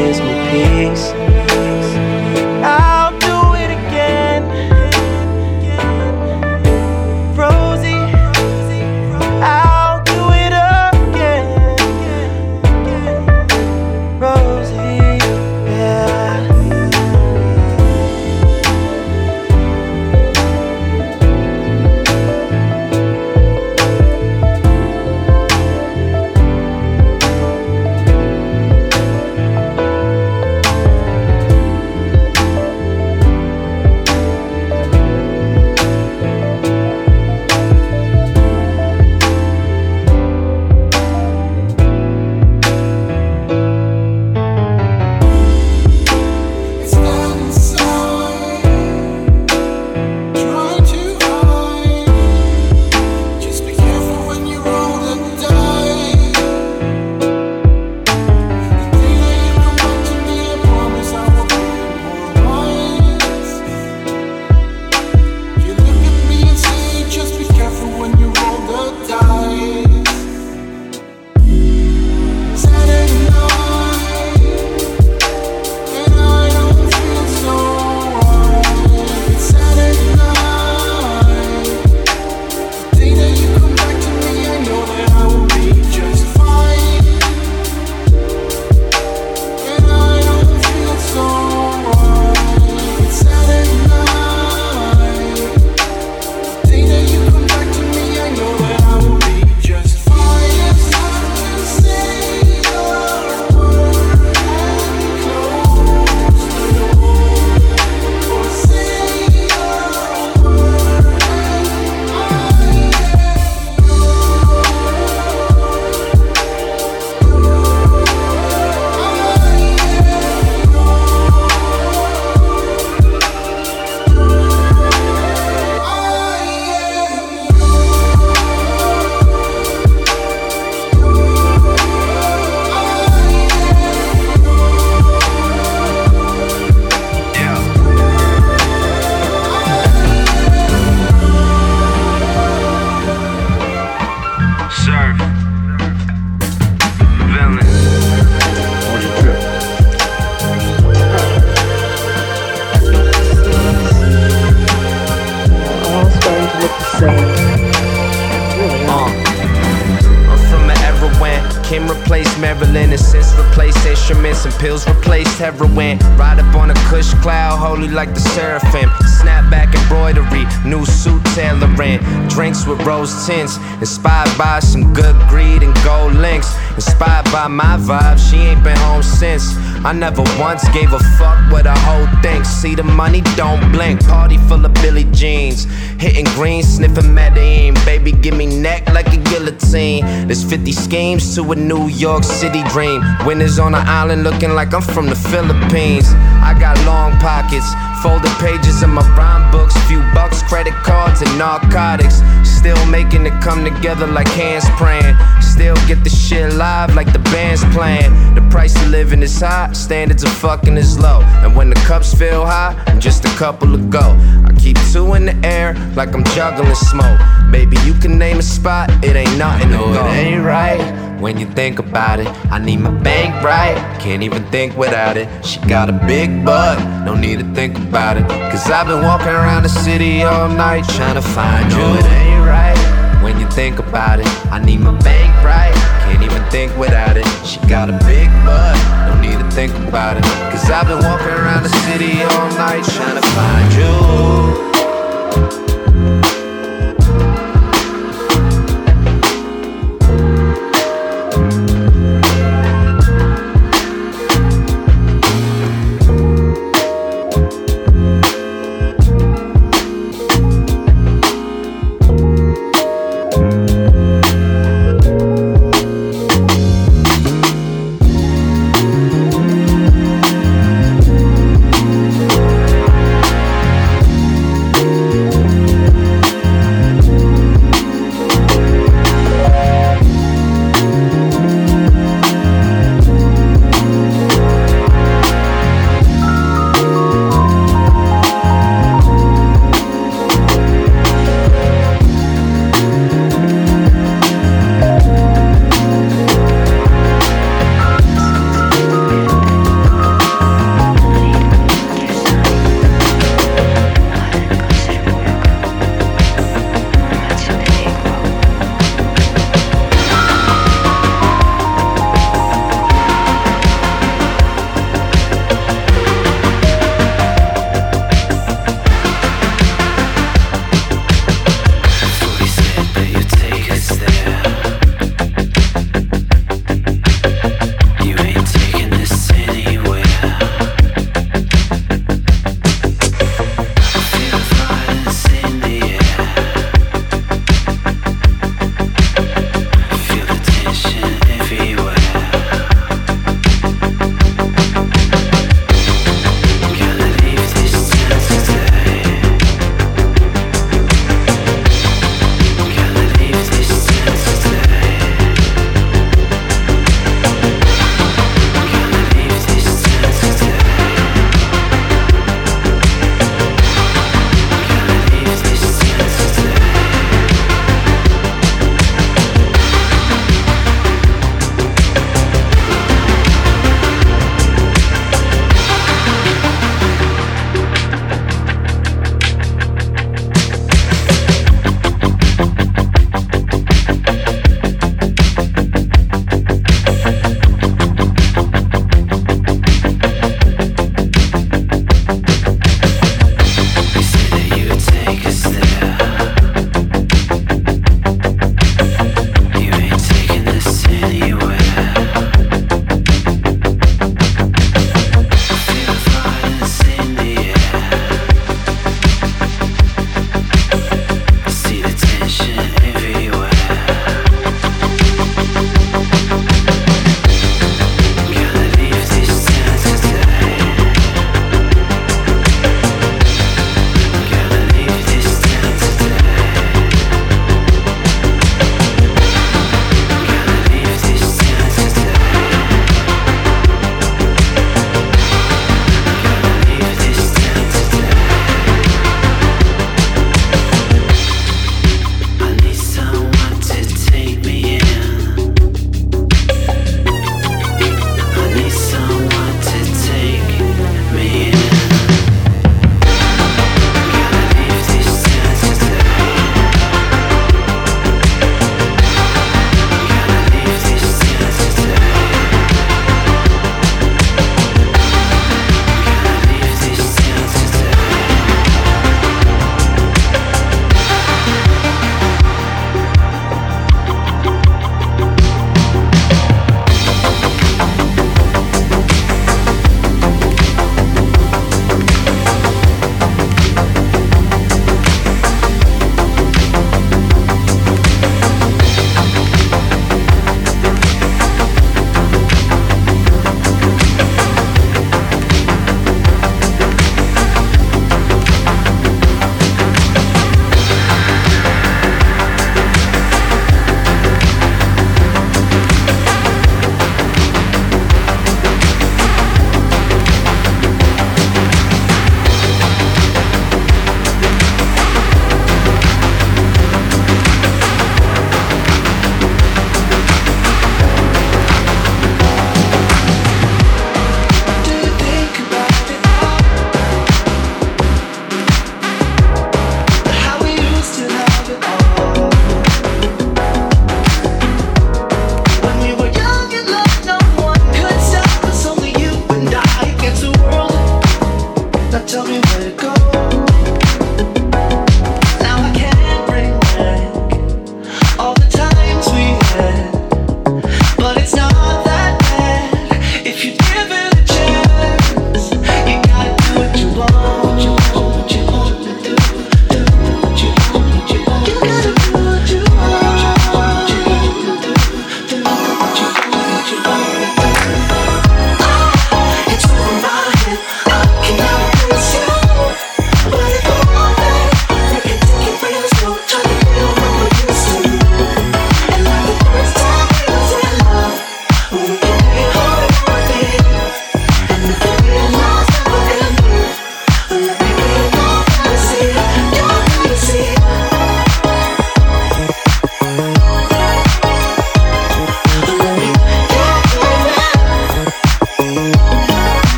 gives me peace. Like the seraphim. Snapback embroidery, new suit tailoring. Drinks with rose tints, inspired by some good greed and gold links. Inspired by my vibe, she ain't been home since. I never once gave a fuck what a hoe thinks. See the money don't blink. Party full of Billy Jeans. Hitting green, sniffing Medellin. Baby, give me neck like a guillotine. There's 50 schemes to a New York City dream. Winners on an island looking like I'm from the Philippines. I got long pockets, folded pages in my rhyme books, few bucks, credit cards, and narcotics. Still making it come together like hands praying. Still get the shit live like the band's playing. The price of living is high, standards of fucking is low. And when the cups feel high, I'm just a couple to go. Keep two in the air like I'm juggling smoke. Baby, you can name a spot, it ain't nothing to No, go. it ain't right. When you think about it, I need my bank right. Can't even think without it. She got a big butt, no need to think about it. Cause I've been walking around the city all night trying to find you. No, it ain't right. When you think about it, I need my bank right. Can't even think without it. She got a big butt, no need to think about it. Cause I've been walking around the city all night trying to find you.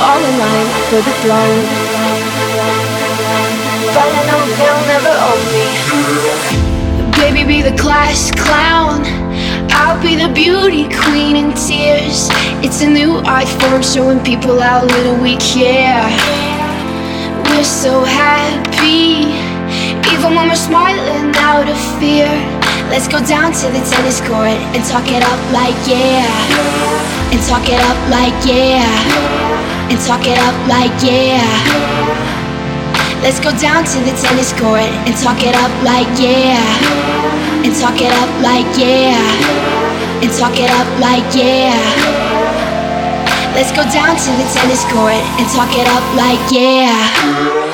We're all in line for the throne. But I know they'll never own me. Baby, be the class clown. I'll be the beauty queen in tears. It's a new art form showing people how little we care. We're so happy, even when we're smiling out of fear. Let's go down to the tennis court and talk it up like yeah. And talk it up like yeah. And talk it up like yeah. Let's go down to the tennis court and talk it up like yeah. And talk it up like yeah. And talk it up like yeah. Let's go down to the tennis court and talk it up like yeah.